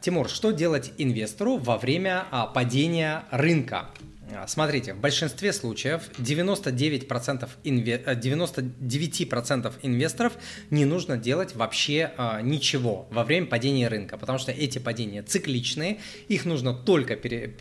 Тимур, что делать инвестору во время а, падения рынка? А, смотрите, в большинстве случаев 99%, инве... 99% э, инвесторов не нужно делать вообще а, ничего во время падения рынка, потому что эти падения цикличные, их нужно только переживать,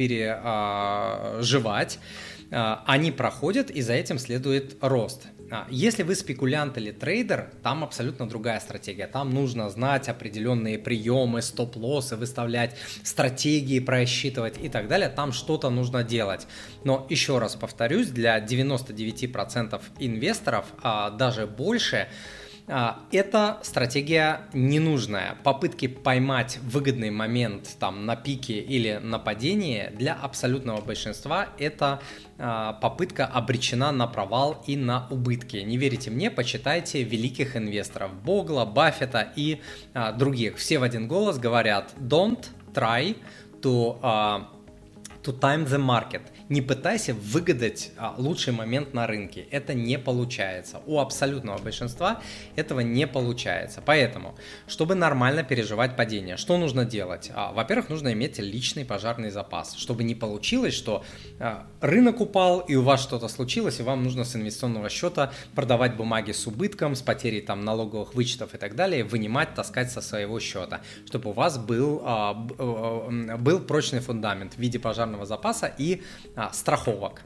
пере, они проходят, и за этим следует рост. А, если вы спекулянт или трейдер, там абсолютно другая стратегия. Там нужно знать определенные приемы, стоп-лоссы, выставлять стратегии, просчитывать и так далее. Там что-то нужно делать. Но еще раз повторюсь, для 99% инвесторов, а даже больше, а, эта стратегия ненужная. Попытки поймать выгодный момент там на пике или на падении для абсолютного большинства это а, попытка обречена на провал и на убытки. Не верите мне, почитайте великих инвесторов Богла, Баффета и а, других. Все в один голос говорят don't try to, to time the market – не пытайся выгадать а, лучший момент на рынке. Это не получается. У абсолютного большинства этого не получается. Поэтому, чтобы нормально переживать падение, что нужно делать? А, во-первых, нужно иметь личный пожарный запас, чтобы не получилось, что а, рынок упал и у вас что-то случилось, и вам нужно с инвестиционного счета продавать бумаги с убытком, с потерей там налоговых вычетов и так далее, вынимать, таскать со своего счета, чтобы у вас был, а, а, был прочный фундамент в виде пожарного запаса и страховок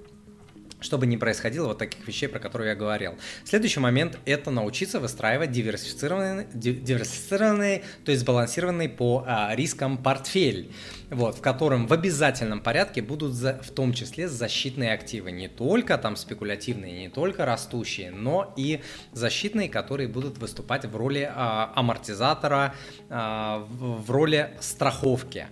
чтобы не происходило вот таких вещей, про которые я говорил. Следующий момент – это научиться выстраивать диверсифицированный, диверсифицированный то есть сбалансированный по а, рискам портфель вот, в котором в обязательном порядке будут за, в том числе защитные активы, не только там спекулятивные, не только растущие, но и защитные, которые будут выступать в роли а, амортизатора, а, в, в роли страховки.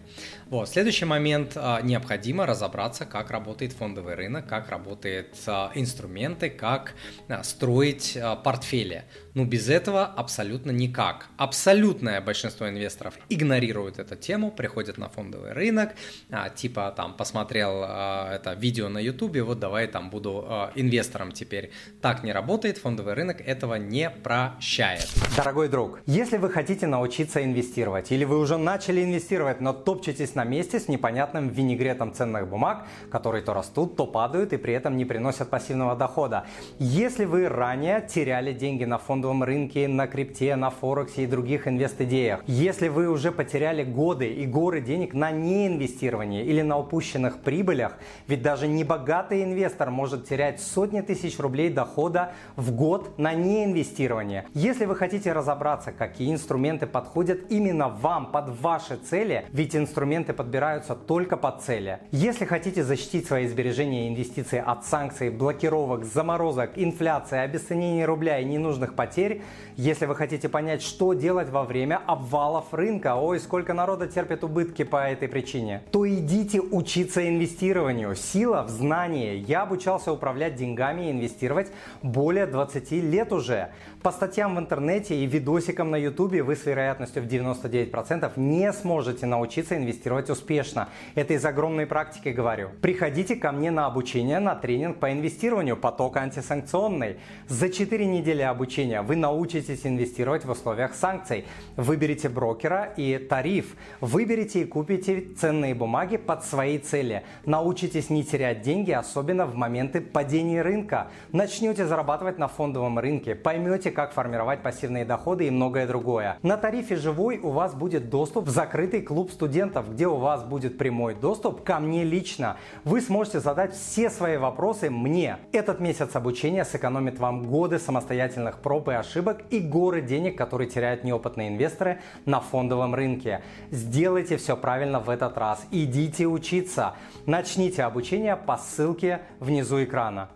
Вот. Следующий момент а, необходимо разобраться, как работает фондовый рынок, как работают а, инструменты, как а, строить а, портфели. Ну, без этого абсолютно никак. Абсолютное большинство инвесторов игнорируют эту тему, приходят на фондовый рынок, а, типа там посмотрел это видео на ютубе, вот давай там буду инвестором теперь. Так не работает, фондовый рынок этого не прощает. Дорогой друг, если вы хотите научиться инвестировать, или вы уже начали инвестировать, но топчетесь на месте с непонятным винегретом ценных бумаг, которые то растут, то падают и при этом не приносят пассивного дохода. Если вы ранее теряли деньги на фондовом рынке, на крипте, на Форексе и других инвест-идеях. Если вы уже потеряли годы и горы денег на неинвестировании или на упущенных прибылях, ведь даже небогатый инвестор может терять сотни тысяч рублей дохода в год на неинвестирование. Если вы хотите разобраться, какие инструменты подходят именно вам, под ваши цели, ведь инструменты подбираются только под цели. Если хотите защитить свои сбережения и инвестиции от санкций, блокировок, заморозок, инфляции, обесценения рубля и ненужных потерь. Если вы хотите понять, что делать во время обвалов рынка, ой, сколько народа терпит убытки по этой причине, то идите учиться инвестированию. Сила в знании. Я обучался управлять деньгами и инвестировать более 20 лет уже. По статьям в интернете и видосикам на ютубе вы с вероятностью в 99% не сможете научиться инвестировать успешно. Это из огромной практики говорю. Приходите ко мне на обучение на тренинг по инвестированию поток антисанкционный. За 4 недели обучения вы научитесь инвестировать в условиях санкций. Выберите брокера и тариф. Выберите и купите ценные бумаги под свои цели. Научитесь не терять деньги, особенно в моменты падения рынка. Начнете зарабатывать на фондовом рынке. Поймете, как формировать пассивные доходы и многое другое. На тарифе «Живой» у вас будет доступ в закрытый клуб студентов, где у вас будет прямой доступ ко мне лично. Вы сможете задать все свои вопросы мне. Этот месяц обучения сэкономит вам годы самостоятельных проб и ошибок и горы денег, которые теряют неопытные инвесторы на фондовом рынке. Сделайте все правильно в этот раз. Идите учиться. Начните обучение по ссылке внизу экрана.